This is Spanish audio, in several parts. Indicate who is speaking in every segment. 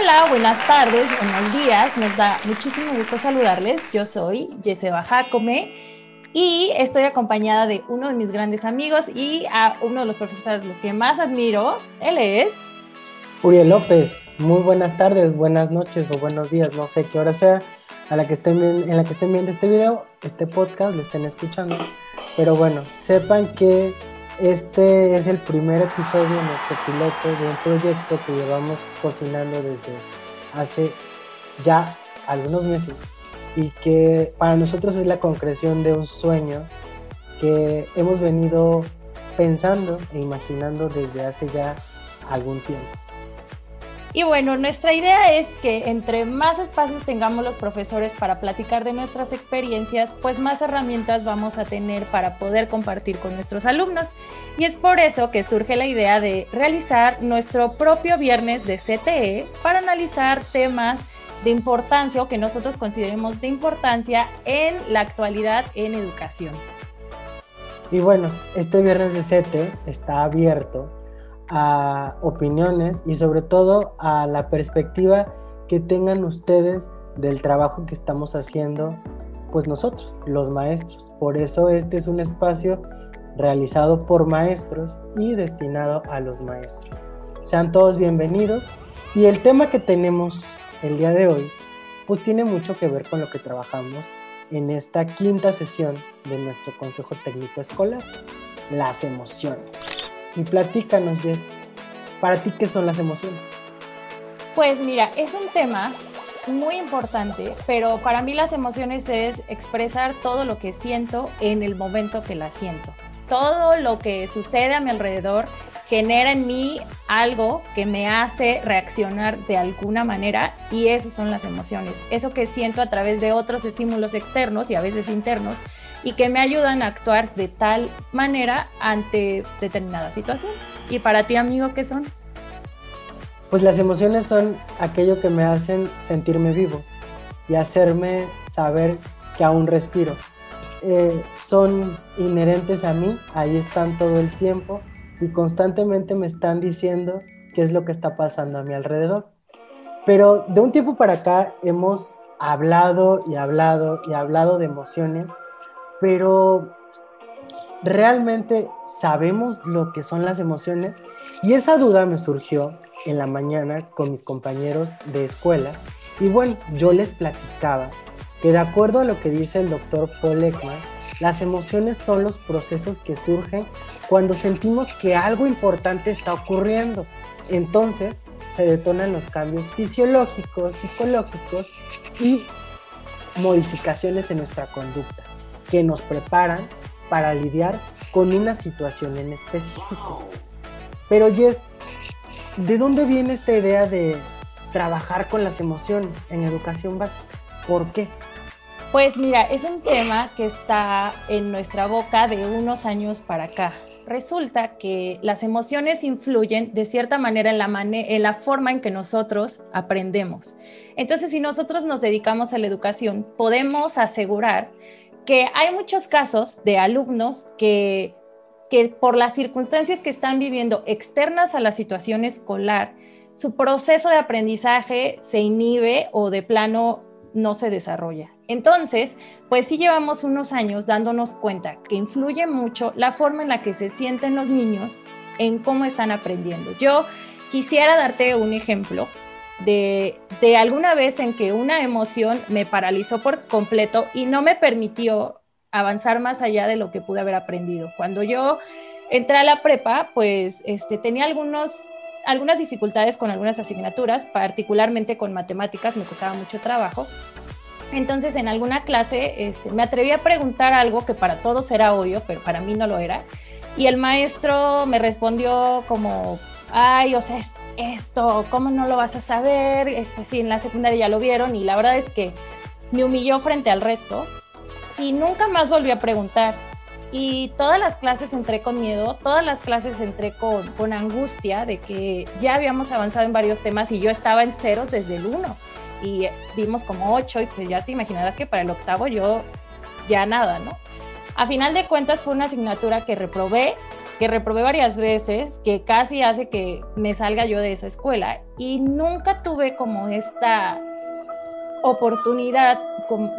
Speaker 1: Hola, buenas tardes, buenos días. Nos da muchísimo gusto saludarles. Yo soy Yeseba Jacome y estoy acompañada de uno de mis grandes amigos y a uno de los profesores los que más admiro. Él es
Speaker 2: Uriel López. Muy buenas tardes, buenas noches o buenos días, no sé qué hora sea a la que estén en la que estén viendo este video, este podcast, lo estén escuchando. Pero bueno, sepan que este es el primer episodio, nuestro piloto de un proyecto que llevamos cocinando desde hace ya algunos meses y que para nosotros es la concreción de un sueño que hemos venido pensando e imaginando desde hace ya algún tiempo.
Speaker 1: Y bueno, nuestra idea es que entre más espacios tengamos los profesores para platicar de nuestras experiencias, pues más herramientas vamos a tener para poder compartir con nuestros alumnos. Y es por eso que surge la idea de realizar nuestro propio viernes de CTE para analizar temas de importancia o que nosotros consideremos de importancia en la actualidad en educación.
Speaker 2: Y bueno, este viernes de CTE está abierto a opiniones y sobre todo a la perspectiva que tengan ustedes del trabajo que estamos haciendo pues nosotros, los maestros. Por eso este es un espacio realizado por maestros y destinado a los maestros. Sean todos bienvenidos y el tema que tenemos el día de hoy pues tiene mucho que ver con lo que trabajamos en esta quinta sesión de nuestro Consejo Técnico Escolar, las emociones. Y platícanos, Jess, ¿para ti qué son las emociones?
Speaker 1: Pues mira, es un tema muy importante, pero para mí las emociones es expresar todo lo que siento en el momento que la siento. Todo lo que sucede a mi alrededor genera en mí algo que me hace reaccionar de alguna manera y eso son las emociones. Eso que siento a través de otros estímulos externos y a veces internos y que me ayudan a actuar de tal manera ante determinada situación. ¿Y para ti, amigo, qué son?
Speaker 2: Pues las emociones son aquello que me hacen sentirme vivo y hacerme saber que aún respiro. Eh, son inherentes a mí, ahí están todo el tiempo y constantemente me están diciendo qué es lo que está pasando a mi alrededor. Pero de un tiempo para acá hemos hablado y hablado y hablado de emociones pero realmente sabemos lo que son las emociones y esa duda me surgió en la mañana con mis compañeros de escuela y bueno, yo les platicaba que de acuerdo a lo que dice el doctor Paul Ekman, las emociones son los procesos que surgen cuando sentimos que algo importante está ocurriendo. Entonces se detonan los cambios fisiológicos, psicológicos y modificaciones en nuestra conducta que nos preparan para lidiar con una situación en específico. Pero Jess, ¿de dónde viene esta idea de trabajar con las emociones en educación básica? ¿Por qué?
Speaker 1: Pues mira, es un tema que está en nuestra boca de unos años para acá. Resulta que las emociones influyen de cierta manera en la, en la forma en que nosotros aprendemos. Entonces, si nosotros nos dedicamos a la educación, podemos asegurar que hay muchos casos de alumnos que, que por las circunstancias que están viviendo externas a la situación escolar, su proceso de aprendizaje se inhibe o de plano no se desarrolla. Entonces, pues sí llevamos unos años dándonos cuenta que influye mucho la forma en la que se sienten los niños en cómo están aprendiendo. Yo quisiera darte un ejemplo de, alguna vez en que una emoción me paralizó por completo y no me permitió avanzar más allá de lo que pude haber aprendido. Cuando yo entré a la prepa, pues este, tenía algunos, algunas dificultades con algunas asignaturas, particularmente con matemáticas, me costaba mucho trabajo. Entonces, en alguna clase este, me atreví a preguntar algo que para todos era obvio, pero para mí no lo era. Y el maestro me respondió como, ay, o sea, esto, ¿cómo no lo vas a saber? Este, sí, en la secundaria ya lo vieron y la verdad es que me humilló frente al resto y nunca más volví a preguntar. Y todas las clases entré con miedo, todas las clases entré con, con angustia de que ya habíamos avanzado en varios temas y yo estaba en ceros desde el uno y vimos como ocho y pues ya te imaginarás que para el octavo yo ya nada, ¿no? A final de cuentas fue una asignatura que reprobé que reprobé varias veces, que casi hace que me salga yo de esa escuela y nunca tuve como esta oportunidad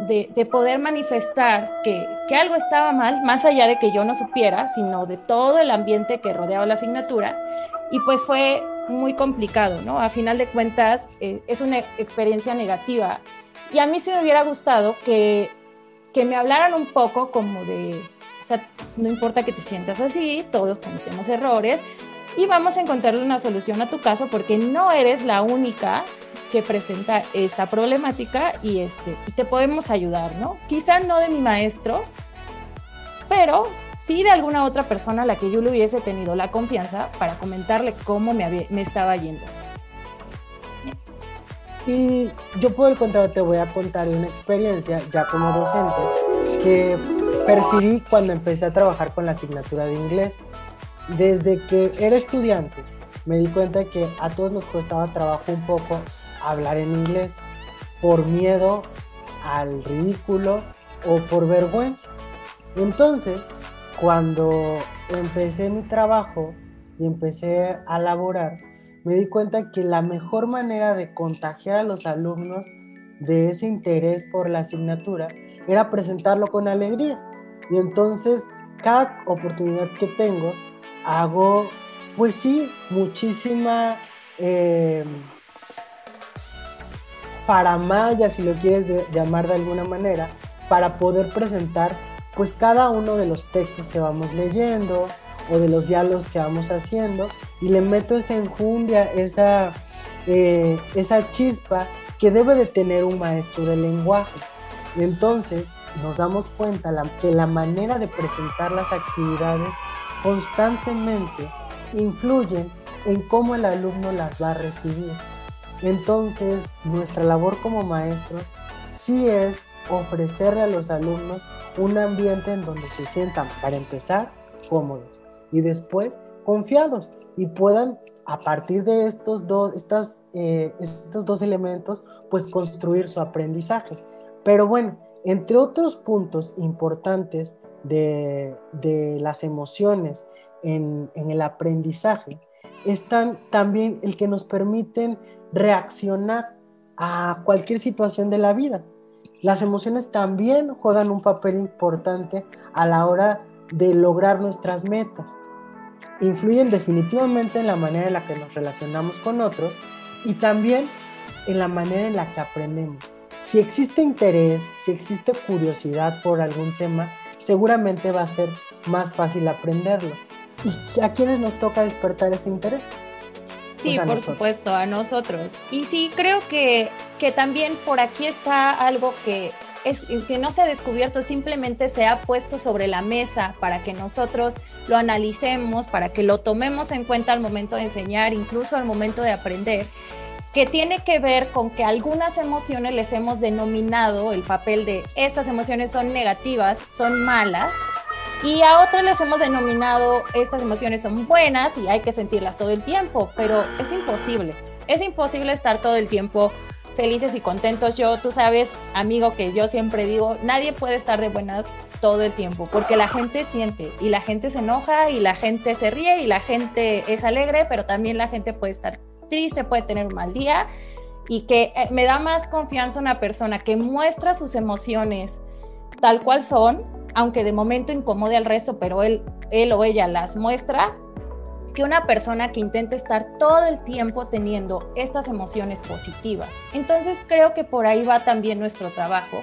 Speaker 1: de, poder manifestar que, que, algo estaba mal, más allá de que yo no supiera, sino de todo el ambiente que rodeaba la asignatura. Y pues fue muy complicado, ¿no? A final de cuentas, eh, es una experiencia negativa. Y a mí sí me hubiera gustado que, que me hablaran un poco como de, no importa que te sientas así, todos cometemos errores y vamos a encontrarle una solución a tu caso porque no eres la única que presenta esta problemática y, este, te podemos ayudar, ¿no? Quizá no de mi maestro, pero sí de alguna otra persona a la que yo le hubiese tenido la confianza para comentarle cómo me, me estaba yendo.
Speaker 2: Y yo por el contrario te voy a contar una experiencia ya como docente que percibí cuando empecé a trabajar con la asignatura de inglés. Desde que era estudiante me di cuenta que a todos nos costaba trabajo un poco hablar en inglés por miedo al ridículo o por vergüenza. Entonces, cuando empecé mi trabajo y empecé a laborar, me di cuenta que la mejor manera de contagiar a los alumnos de ese interés por la asignatura era presentarlo con alegría. Y entonces, cada oportunidad que tengo, hago, pues sí, muchísima... Eh, paramaya, si lo quieres llamar de alguna manera, para poder presentar pues cada uno de los textos que vamos leyendo o de los diálogos que vamos haciendo y le meto esa enjundia, esa, eh, esa chispa que debe de tener un maestro de lenguaje. Entonces nos damos cuenta que la manera de presentar las actividades constantemente influyen en cómo el alumno las va a recibir. Entonces, nuestra labor como maestros sí es ofrecerle a los alumnos un ambiente en donde se sientan, para empezar, cómodos y después confiados y puedan a partir de estos dos, estas, eh, estos dos elementos, pues construir su aprendizaje. Pero bueno, entre otros puntos importantes de, las emociones en, en el aprendizaje, están también el que nos permiten reaccionar a cualquier situación de la vida. Las emociones también juegan un papel importante a la hora de lograr nuestras metas. Influyen definitivamente en la manera en la que nos relacionamos con otros y también en la manera en la que aprendemos. Si existe interés, si existe curiosidad por algún tema, seguramente va a ser más fácil aprenderlo. ¿Y a quiénes nos toca despertar ese interés?
Speaker 1: Sí, por supuesto, a nosotros. Y sí, creo que, que también por aquí está algo que, es, que no se ha descubierto, simplemente se ha puesto sobre la mesa para que nosotros lo analicemos, para que lo tomemos en cuenta al momento de enseñar, incluso al momento de aprender que tiene que ver con que algunas emociones les hemos denominado el papel de estas emociones son negativas, son malas, y a otras les hemos denominado estas emociones son buenas y hay que sentirlas todo el tiempo, pero es imposible. Es imposible estar todo el tiempo felices y contentos. Yo, tú sabes, amigo, que yo siempre digo, nadie puede estar de buenas todo el tiempo, porque la gente siente y la gente se enoja y la gente se ríe y la gente es alegre, pero también la gente puede estar triste, puede tener un mal día y que eh, me da más confianza una persona que muestra sus emociones tal cual son aunque de momento incomode al resto, pero él, él o ella las muestra, que una persona que intente estar todo el tiempo teniendo estas emociones positivas. Entonces creo que por ahí va también nuestro trabajo,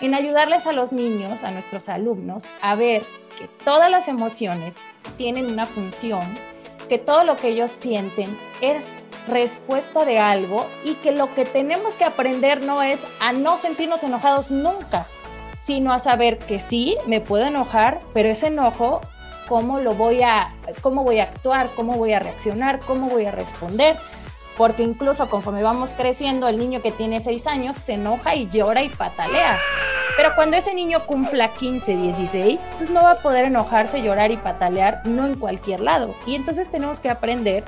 Speaker 1: en ayudarles a los niños, a nuestros alumnos, a ver que todas las emociones tienen una función, que todo lo que ellos sienten es respuesta de algo y que lo que tenemos que aprender no es a no sentirnos enojados nunca, sino a saber que sí, me puedo enojar, pero ese enojo, ¿cómo lo voy a, cómo voy a actuar, cómo voy a reaccionar, cómo voy a responder? Porque incluso conforme vamos creciendo, el niño que tiene 6 años se enoja y llora y patalea. Pero cuando ese niño cumpla 15, 16, pues no va a poder enojarse, llorar y patalear, no en cualquier lado. Y entonces tenemos que aprender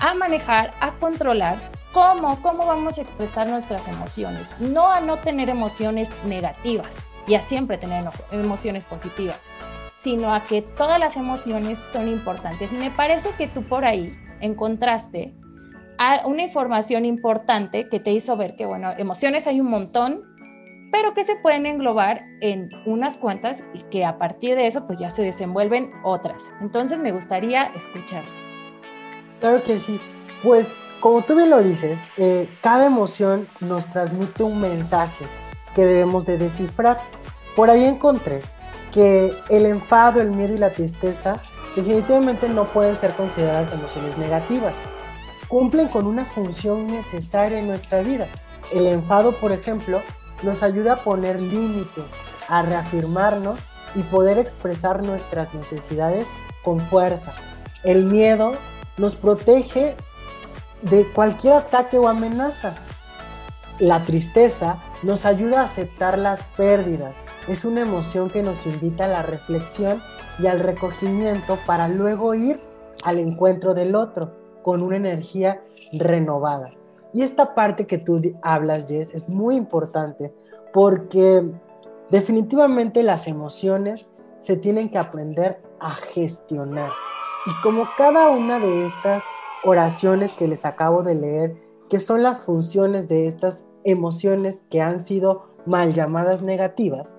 Speaker 1: a manejar, a controlar cómo, cómo vamos a expresar nuestras emociones. No a no tener emociones negativas y a siempre tener emociones positivas, sino a que todas las emociones son importantes. Y me parece que tú por ahí encontraste una información importante que te hizo ver que, bueno, emociones hay un montón, pero que se pueden englobar en unas cuantas y que a partir de eso pues ya se desenvuelven otras. Entonces me gustaría escucharte.
Speaker 2: Claro que sí. Pues como tú bien lo dices, eh, cada emoción nos transmite un mensaje que debemos de descifrar. Por ahí encontré que el enfado, el miedo y la tristeza definitivamente no pueden ser consideradas emociones negativas. Cumplen con una función necesaria en nuestra vida. El enfado, por ejemplo, nos ayuda a poner límites, a reafirmarnos y poder expresar nuestras necesidades con fuerza. El miedo nos protege de cualquier ataque o amenaza. La tristeza nos ayuda a aceptar las pérdidas. Es una emoción que nos invita a la reflexión y al recogimiento para luego ir al encuentro del otro con una energía renovada. Y esta parte que tú hablas, Jess, es muy importante porque definitivamente las emociones se tienen que aprender a gestionar. Y como cada una de estas oraciones que les acabo de leer, que son las funciones de estas emociones que han sido mal llamadas negativas,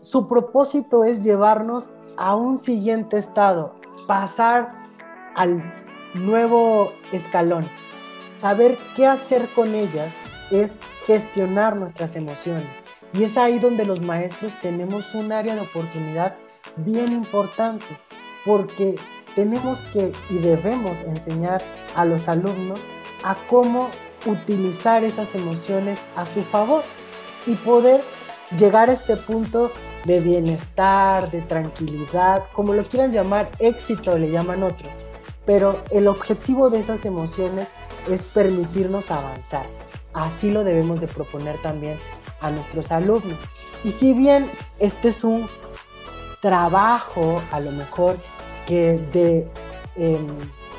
Speaker 2: su propósito es llevarnos a un siguiente estado, pasar al nuevo escalón. Saber qué hacer con ellas es gestionar nuestras emociones. Y es ahí donde los maestros tenemos un área de oportunidad bien importante, porque tenemos que y debemos enseñar a los alumnos a cómo utilizar esas emociones a su favor y poder llegar a este punto de bienestar, de tranquilidad, como lo quieran llamar, éxito le llaman otros. Pero el objetivo de esas emociones es permitirnos avanzar. Así lo debemos de proponer también a nuestros alumnos. Y si bien este es un trabajo a lo mejor que de, em,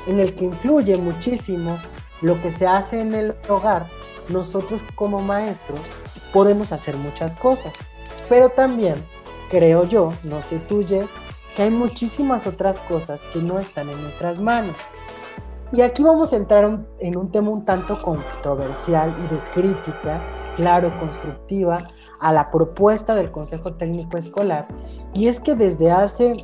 Speaker 2: en el que influye muchísimo lo que se hace en el hogar, nosotros como maestros podemos hacer muchas cosas. Pero también creo yo, no sé tú, Jess, que hay muchísimas otras cosas que no están en nuestras manos. Y aquí vamos a entrar en un tema un tanto controversial y de crítica, claro, constructiva, a la propuesta del Consejo Técnico Escolar. Y es que desde hace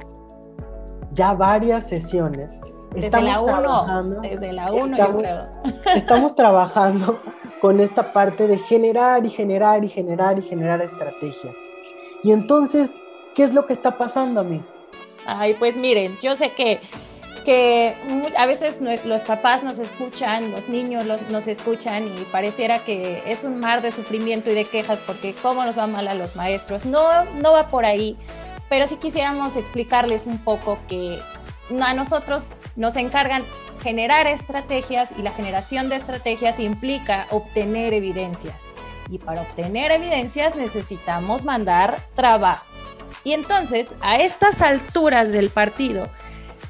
Speaker 2: ya varias sesiones
Speaker 1: desde la 1, desde la 1
Speaker 2: estamos, estamos trabajando con esta parte de generar y generar y generar y generar estrategias. Y entonces, ¿qué es lo que está pasando a mí?
Speaker 1: Ay, pues miren, yo sé que, que a veces los papás nos escuchan, los niños nos escuchan y pareciera que es un mar de sufrimiento y de quejas porque cómo nos va mal a los maestros. No, no va por ahí, pero sí quisiéramos explicarles un poco que a nosotros nos encargan generar estrategias y la generación de estrategias implica obtener evidencias. Y para obtener evidencias necesitamos mandar trabajo. Y entonces, a estas alturas del partido,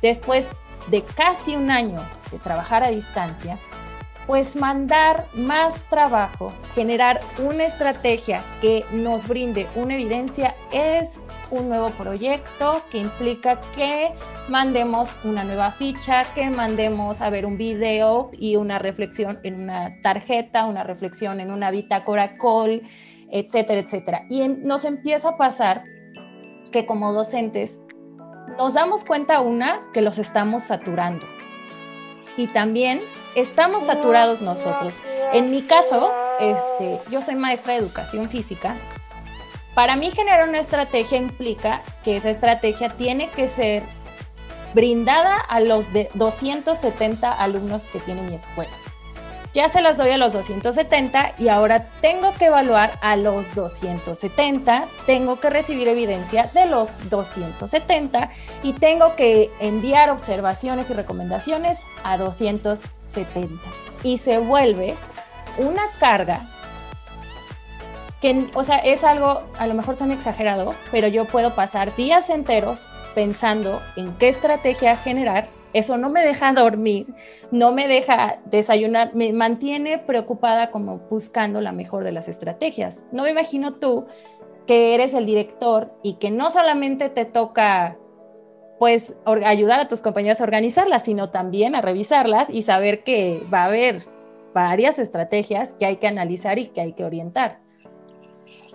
Speaker 1: después de casi un año de trabajar a distancia, pues mandar más trabajo, generar una estrategia que nos brinde una evidencia es un nuevo proyecto que implica que mandemos una nueva ficha, que mandemos a ver un video y una reflexión en una tarjeta, una reflexión en una bitácora call, etcétera, etcétera. Y nos empieza a pasar que como docentes nos damos cuenta una que los estamos saturando y también estamos saturados nosotros. En mi caso, este, yo soy maestra de educación física. Para mí generar una estrategia implica que esa estrategia tiene que ser brindada a los de 270 alumnos que tiene mi escuela ya se las doy a los 270 y ahora tengo que evaluar a los 270, tengo que recibir evidencia de los 270 y tengo que enviar observaciones y recomendaciones a 270. Y se vuelve una carga que, o sea, es algo, a lo mejor son exagerado, pero yo puedo pasar días enteros pensando en qué estrategia generar eso no me deja dormir, no me deja desayunar, me mantiene preocupada como buscando la mejor de las estrategias. No me imagino tú que eres el director y que no solamente te toca pues ayudar a tus compañeros a organizarlas, sino también a revisarlas y saber que va a haber varias estrategias que hay que analizar y que hay que orientar.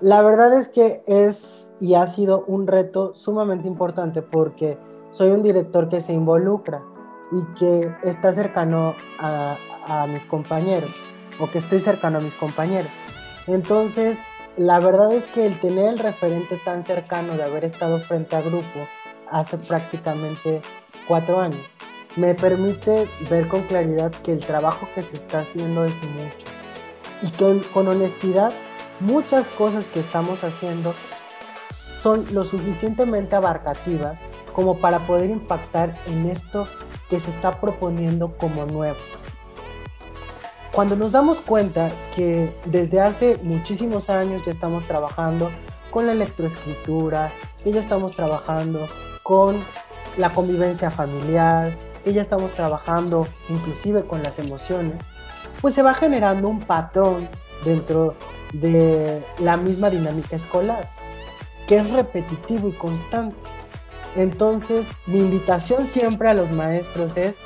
Speaker 2: La verdad es que es y ha sido un reto sumamente importante porque soy un director que se involucra y que está cercano a, a mis compañeros o que estoy cercano a mis compañeros. Entonces, la verdad es que el tener el referente tan cercano de haber estado frente a grupo hace prácticamente cuatro años me permite ver con claridad que el trabajo que se está haciendo es mucho y que con honestidad muchas cosas que estamos haciendo son lo suficientemente abarcativas como para poder impactar en esto que se está proponiendo como nuevo. Cuando nos damos cuenta que desde hace muchísimos años ya estamos trabajando con la electroescritura, ya estamos trabajando con la convivencia familiar, ya estamos trabajando inclusive con las emociones, pues se va generando un patrón dentro de la misma dinámica escolar, que es repetitivo y constante. Entonces, mi invitación siempre a los maestros es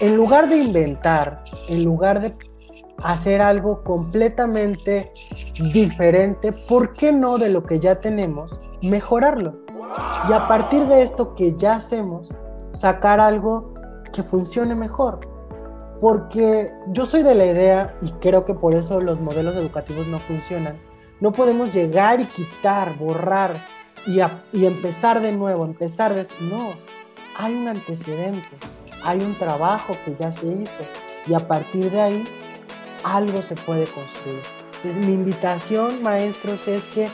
Speaker 2: en lugar de inventar, en lugar de hacer algo completamente diferente, ¿por qué no de lo que ya tenemos, mejorarlo? Y a partir de esto que ya hacemos, sacar algo que funcione mejor. Porque yo soy de la idea, y creo que por eso los modelos educativos no funcionan, no podemos llegar y quitar, borrar y, y empezar de nuevo, empezar de... No, hay un antecedente hay un trabajo que ya se hizo y a partir de ahí algo se puede construir. Entonces mi invitación, maestros, es que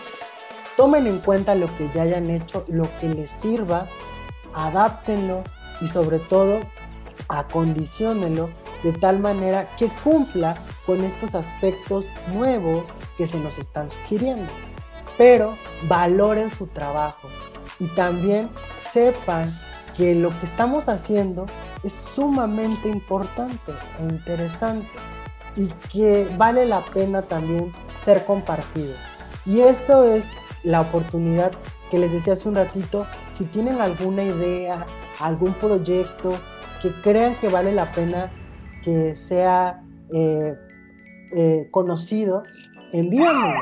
Speaker 2: tomen en cuenta lo que ya hayan hecho, lo que les sirva, adáptenlo y sobre todo acondicionenlo de tal manera que cumpla con estos aspectos nuevos que se nos están sugiriendo. Pero valoren su trabajo y también sepan que lo que estamos haciendo es sumamente importante e interesante y que vale la pena también ser compartido. Y esto es la oportunidad que les decía hace un ratito, si tienen alguna idea, algún proyecto que crean que vale la pena que sea eh, eh, conocido, envíanos.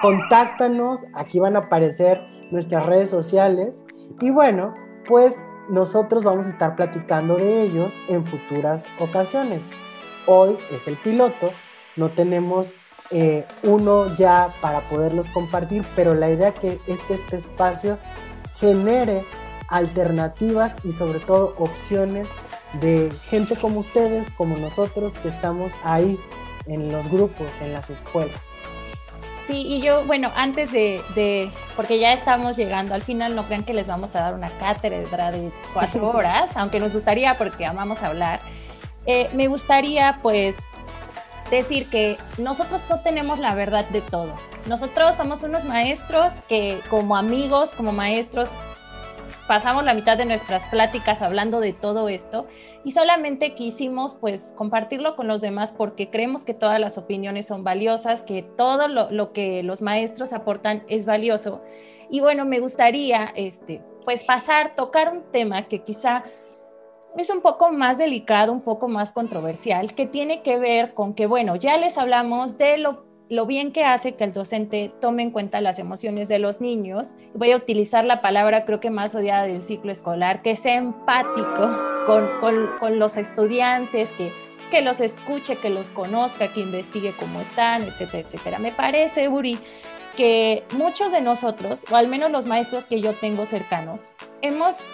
Speaker 2: contáctanos, aquí van a aparecer nuestras redes sociales y bueno, pues nosotros vamos a estar platicando de ellos en futuras ocasiones. Hoy es el piloto, no tenemos eh, uno ya para poderlos compartir, pero la idea que es que este espacio genere alternativas y sobre todo opciones de gente como ustedes, como nosotros, que estamos ahí en los grupos, en las escuelas.
Speaker 1: Sí, y yo, bueno, antes de, porque ya estamos llegando al final, no crean que les vamos a dar una cátedra de cuatro horas, aunque nos gustaría porque amamos hablar. Eh, me gustaría, pues, decir que nosotros no tenemos la verdad de todo. Nosotros somos unos maestros que como amigos, como maestros, pasamos la mitad de nuestras pláticas hablando de todo esto y solamente quisimos pues compartirlo con los demás porque creemos que todas las opiniones son valiosas, que todo lo, que los maestros aportan es valioso. Y bueno, me gustaría este, pues pasar, tocar un tema que quizá es un poco más delicado, un poco más controversial, que tiene que ver con que, bueno, ya les hablamos de lo lo bien que hace que el docente tome en cuenta las emociones de los niños. Voy a utilizar la palabra creo que más odiada del ciclo escolar, que sea empático con, los estudiantes, que, que los escuche, que los conozca, que investigue cómo están, etcétera, etcétera. Me parece, Uri, que muchos de nosotros, o al menos los maestros que yo tengo cercanos, hemos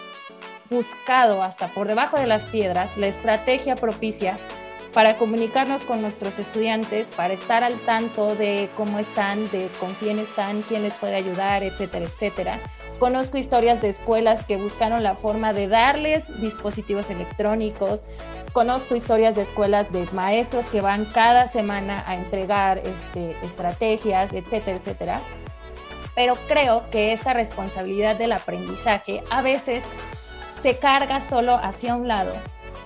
Speaker 1: buscado hasta por debajo de las piedras la estrategia propicia para comunicarnos con nuestros estudiantes, para estar al tanto de cómo están, de con quién están, quién les puede ayudar, etcétera, etcétera. Conozco historias de escuelas que buscaron la forma de darles dispositivos electrónicos. Conozco historias de escuelas de maestros que van cada semana a entregar este, estrategias, etcétera, etcétera. Pero creo que esta responsabilidad del aprendizaje a veces se carga solo hacia un lado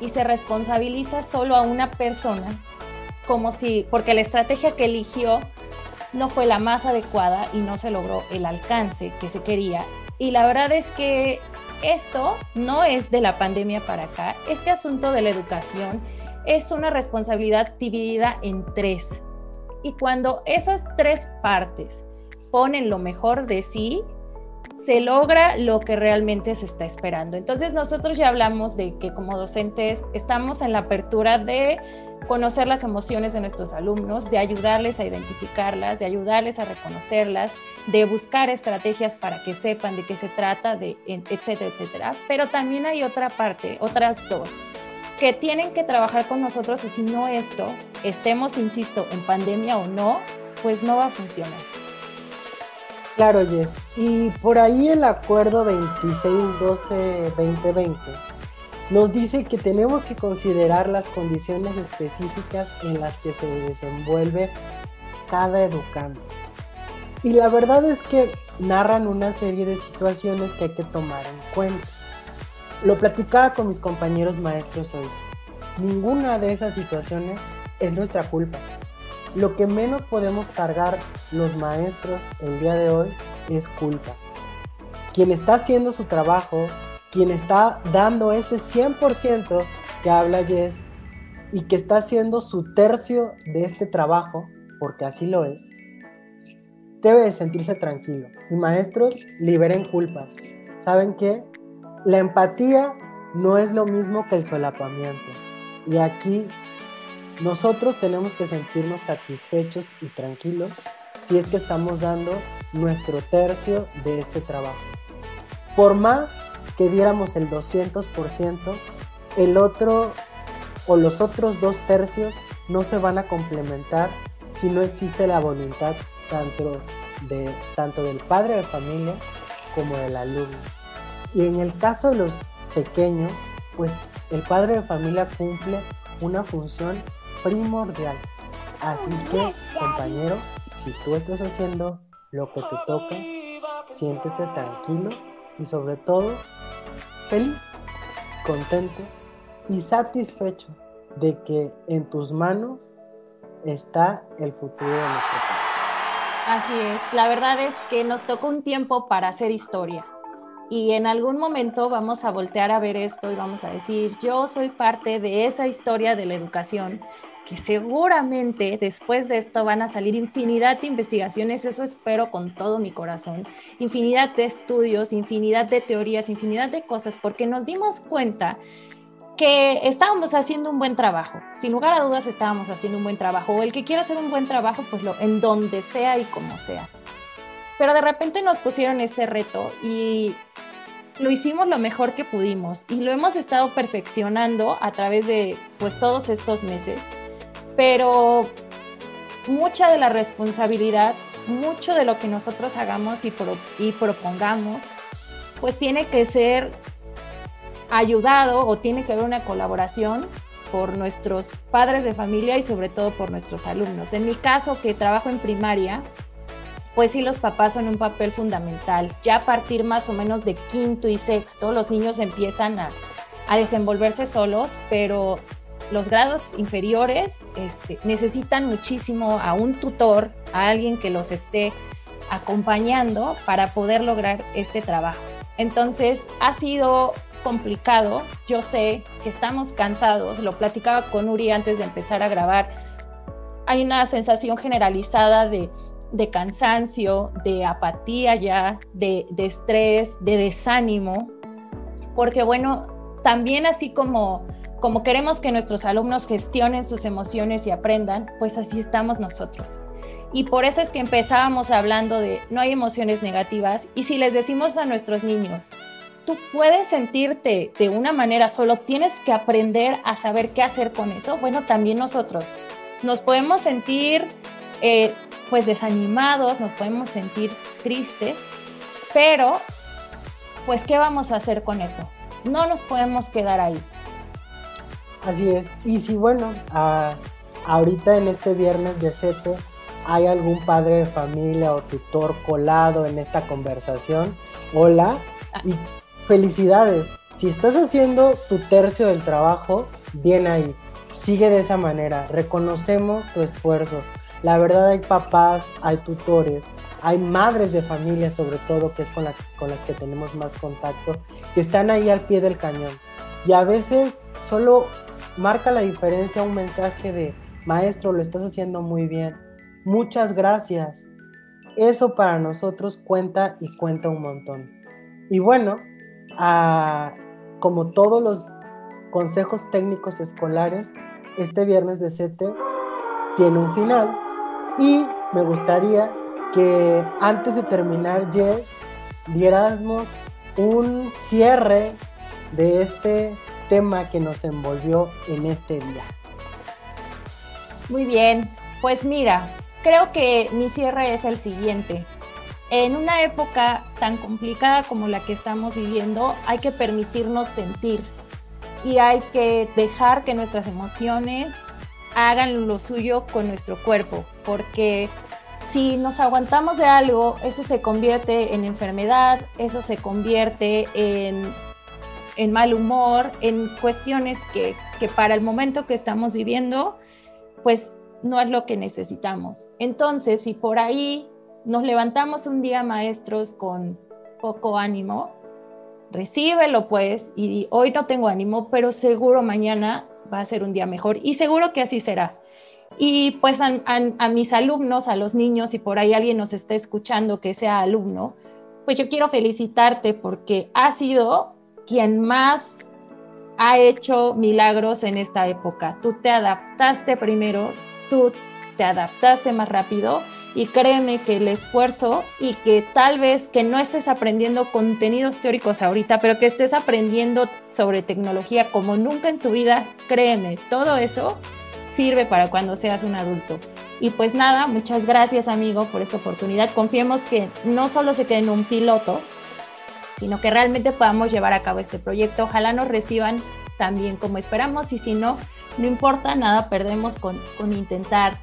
Speaker 1: y se responsabiliza solo a una persona, como si, porque la estrategia que eligió no fue la más adecuada y no se logró el alcance que se quería. Y la verdad es que esto no es de la pandemia para acá. Este asunto de la educación es una responsabilidad dividida en tres. Y cuando esas tres partes ponen lo mejor de sí, se logra lo que realmente se está esperando. Entonces nosotros ya hablamos de que como docentes estamos en la apertura de conocer las emociones de nuestros alumnos, de ayudarles a identificarlas, de ayudarles a reconocerlas, de buscar estrategias para que sepan de qué se trata, de etcétera, etcétera. Pero también hay otra parte, otras dos, que tienen que trabajar con nosotros y si no esto, estemos, insisto, en pandemia o no, pues no va a funcionar.
Speaker 2: Claro, Jess. Y por ahí el acuerdo 2612-2020 nos dice que tenemos que considerar las condiciones específicas en las que se desenvuelve cada educando. Y la verdad es que narran una serie de situaciones que hay que tomar en cuenta. Lo platicaba con mis compañeros maestros hoy. Ninguna de esas situaciones es nuestra culpa. Lo que menos podemos cargar los maestros el día de hoy es culpa. Quien está haciendo su trabajo quien está dando ese 100% que habla Jess y que está haciendo su tercio de este trabajo, porque así lo es, debe de sentirse tranquilo. Y maestros, liberen culpas. ¿Saben qué? La empatía no es lo mismo que el solapamiento. Y aquí nosotros tenemos que sentirnos satisfechos y tranquilos si es que estamos dando nuestro tercio de este trabajo. Por más que diéramos el 200%, el otro o los otros dos tercios no se van a complementar si no existe la voluntad tanto, de, tanto del padre de familia como del alumno. Y en el caso de los pequeños, pues el padre de familia cumple una función primordial. Así que, compañero, si tú estás haciendo lo que te toca, siéntete tranquilo y sobre todo feliz, contento y satisfecho de que en tus manos está el futuro de nuestro país.
Speaker 1: Así es, la verdad es que nos tocó un tiempo para hacer historia y en algún momento vamos a voltear a ver esto y vamos a decir, yo soy parte de esa historia de la educación que seguramente después de esto van a salir infinidad de investigaciones, eso espero con todo mi corazón, infinidad de estudios, infinidad de teorías, infinidad de cosas, porque nos dimos cuenta que estábamos haciendo un buen trabajo. Sin lugar a dudas estábamos haciendo un buen trabajo. O el que quiera hacer un buen trabajo, pues lo, en donde sea y como sea. Pero de repente nos pusieron este reto y lo hicimos lo mejor que pudimos y lo hemos estado perfeccionando a través de pues todos estos meses pero mucha de la responsabilidad, mucho de lo que nosotros hagamos y, propongamos, pues tiene que ser ayudado o tiene que haber una colaboración por nuestros padres de familia y sobre todo por nuestros alumnos. En mi caso, que trabajo en primaria, pues sí los papás son un papel fundamental. Ya a partir más o menos de quinto y sexto, los niños empiezan a, a desenvolverse solos, pero los grados inferiores este, necesitan muchísimo a un tutor, a alguien que los esté acompañando para poder lograr este trabajo. Entonces ha sido complicado, yo sé que estamos cansados, lo platicaba con Uri antes de empezar a grabar, hay una sensación generalizada de, cansancio, de apatía ya, de, de estrés, de desánimo, porque bueno, también así como como queremos que nuestros alumnos gestionen sus emociones y aprendan, pues así estamos nosotros. Y por eso es que empezábamos hablando de no hay emociones negativas y si les decimos a nuestros niños, tú puedes sentirte de una manera, solo tienes que aprender a saber qué hacer con eso, bueno, también nosotros nos podemos sentir eh, pues desanimados, nos podemos sentir tristes, pero pues ¿qué vamos a hacer con eso? No nos podemos quedar ahí.
Speaker 2: Así es. Y si, bueno, ahorita en este viernes de CETE hay algún padre de familia o tutor colado en esta conversación, hola y felicidades. Si estás haciendo tu tercio del trabajo, bien ahí. Sigue de esa manera. Reconocemos tu esfuerzo. La verdad hay papás, hay tutores, hay madres de familia sobre todo, que es con, con las que tenemos más contacto, que están ahí al pie del cañón. Y a veces solo marca la diferencia un mensaje de, maestro, lo estás haciendo muy bien. Muchas gracias. Eso para nosotros cuenta y cuenta un montón. Y bueno, como todos los consejos técnicos escolares, este viernes de SETE tiene un final. Y me gustaría que antes de terminar, Jess, diéramos un cierre de este tema que nos envolvió en este día.
Speaker 1: Muy bien, pues mira, creo que mi cierre es el siguiente. En una época tan complicada como la que estamos viviendo, hay que permitirnos sentir y hay que dejar que nuestras emociones hagan lo suyo con nuestro cuerpo, porque si nos aguantamos de algo, eso se convierte en enfermedad, eso se convierte en, mal humor, en cuestiones que, que para el momento que estamos viviendo, pues no es lo que necesitamos. Entonces, si por ahí nos levantamos un día maestros con poco ánimo, recíbelo pues y hoy no tengo ánimo, pero seguro mañana va a ser un día mejor y seguro que así será. Y pues a, mis alumnos, a los niños, si por ahí alguien nos está escuchando que sea alumno, pues yo quiero felicitarte porque has sido quien más ha hecho milagros en esta época. Tú te adaptaste primero, tú te adaptaste más rápido y créeme que el esfuerzo y que tal vez que no estés aprendiendo contenidos teóricos ahorita, pero que estés aprendiendo sobre tecnología como nunca en tu vida, créeme, todo eso sirve para cuando seas un adulto. Y pues nada, muchas gracias amigo por esta oportunidad. Confiemos que no solo se quede un piloto, sino que realmente podamos llevar a cabo este proyecto. Ojalá nos reciban también como esperamos y si no, no importa, nada perdemos con, con intentar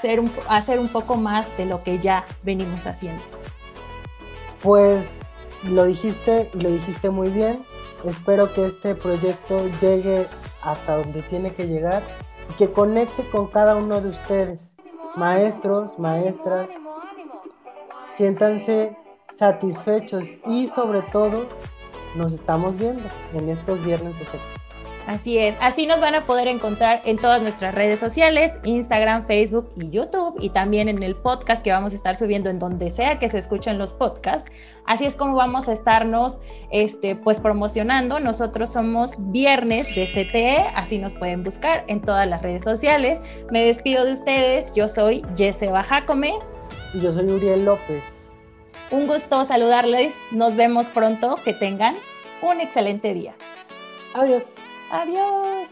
Speaker 1: ser un, hacer un poco más de lo que ya venimos haciendo.
Speaker 2: Pues lo dijiste lo dijiste muy bien. Espero que este proyecto llegue hasta donde tiene que llegar y que conecte con cada uno de ustedes, maestros, maestras. Siéntanse satisfechos y sobre todo nos estamos viendo en estos viernes de septiembre.
Speaker 1: Así es, así nos van a poder encontrar en todas nuestras redes sociales, Instagram, Facebook y YouTube, y también en el podcast que vamos a estar subiendo en donde sea que se escuchen los podcasts. Así es como vamos a estarnos este, pues promocionando. Nosotros somos Viernes de CTE, así nos pueden buscar en todas las redes sociales. Me despido de ustedes, yo soy Jesse Bajacome.
Speaker 2: Y yo soy Uriel López.
Speaker 1: Un gusto saludarles. Nos vemos pronto. Que tengan un excelente día.
Speaker 2: Adiós.
Speaker 1: Adiós.